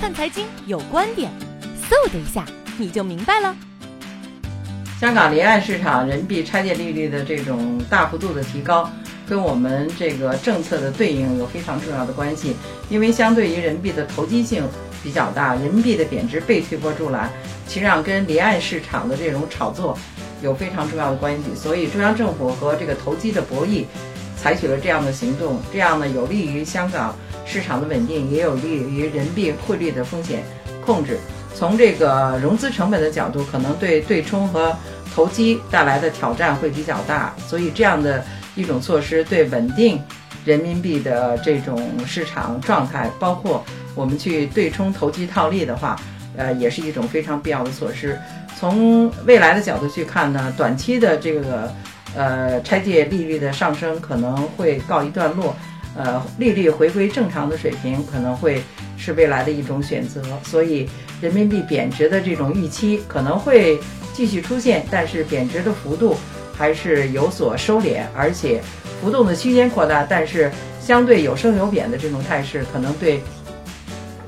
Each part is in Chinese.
看财经有观点，嗖的一下你就明白了。香港离岸市场人民币拆借利率的这种大幅度的提高，跟我们这个政策的对应有非常重要的关系。因为相对于人民币的投机性比较大，人民币的贬值被推波助澜，其实上跟离岸市场的这种炒作有非常重要的关系。所以中央政府和这个投机的博弈采取了这样的行动，这样呢有利于香港市场的稳定，也有利于人民币汇率的风险控制。从这个融资成本的角度，可能对对冲和投机带来的挑战会比较大，所以这样的一种措施对稳定人民币的这种市场状态，包括我们去对冲投机套利的话，呃，也是一种非常必要的措施。从未来的角度去看呢，短期的这个呃拆借利率的上升可能会告一段落，呃，利率回归正常的水平可能会是未来的一种选择，所以。人民币贬值的这种预期可能会继续出现，但是贬值的幅度还是有所收敛，而且浮动的区间扩大，但是相对有升有贬的这种态势，可能对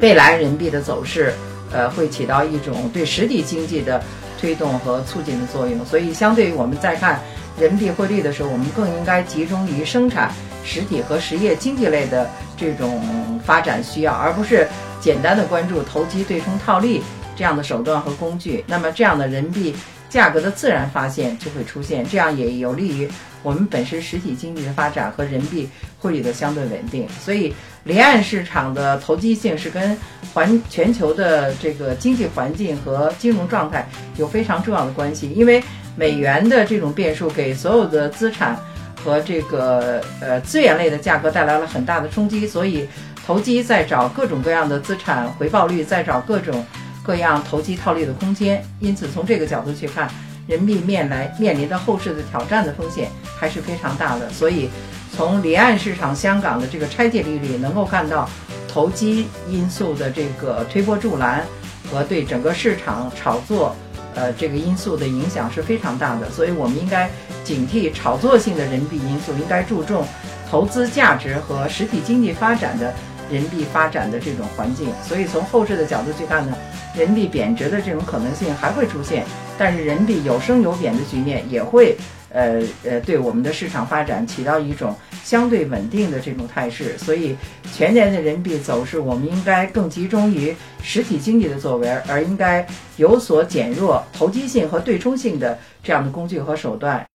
未来人民币的走势，呃，会起到一种对实体经济的推动和促进的作用。所以，相对于我们在看人民币汇率的时候，我们更应该集中于生产实体和实业经济类的这种发展需要，而不是。简单的关注投机、对冲、套利这样的手段和工具，那么这样的人民币价格的自然发现就会出现，这样也有利于我们本身实体经济的发展和人民币汇率的相对稳定。所以，离岸市场的投机性是跟环全球的这个经济环境和金融状态有非常重要的关系。因为美元的这种变数给所有的资产和这个呃资源类的价格带来了很大的冲击，所以。投机在找各种各样的资产回报率，在找各种各样投机套利的空间。因此，从这个角度去看，人民币面来面临的后市的挑战的风险还是非常大的。所以，从离岸市场香港的这个拆借利率，能够看到投机因素的这个推波助澜和对整个市场炒作，呃，这个因素的影响是非常大的。所以我们应该警惕炒作性的人民币因素，应该注重投资价值和实体经济发展的。人民币发展的这种环境，所以从后市的角度去看呢，人民币贬值的这种可能性还会出现，但是人民币有升有贬的局面也会，呃呃，对我们的市场发展起到一种相对稳定的这种态势。所以全年的人民币走势，我们应该更集中于实体经济的作为，而应该有所减弱投机性和对冲性的这样的工具和手段。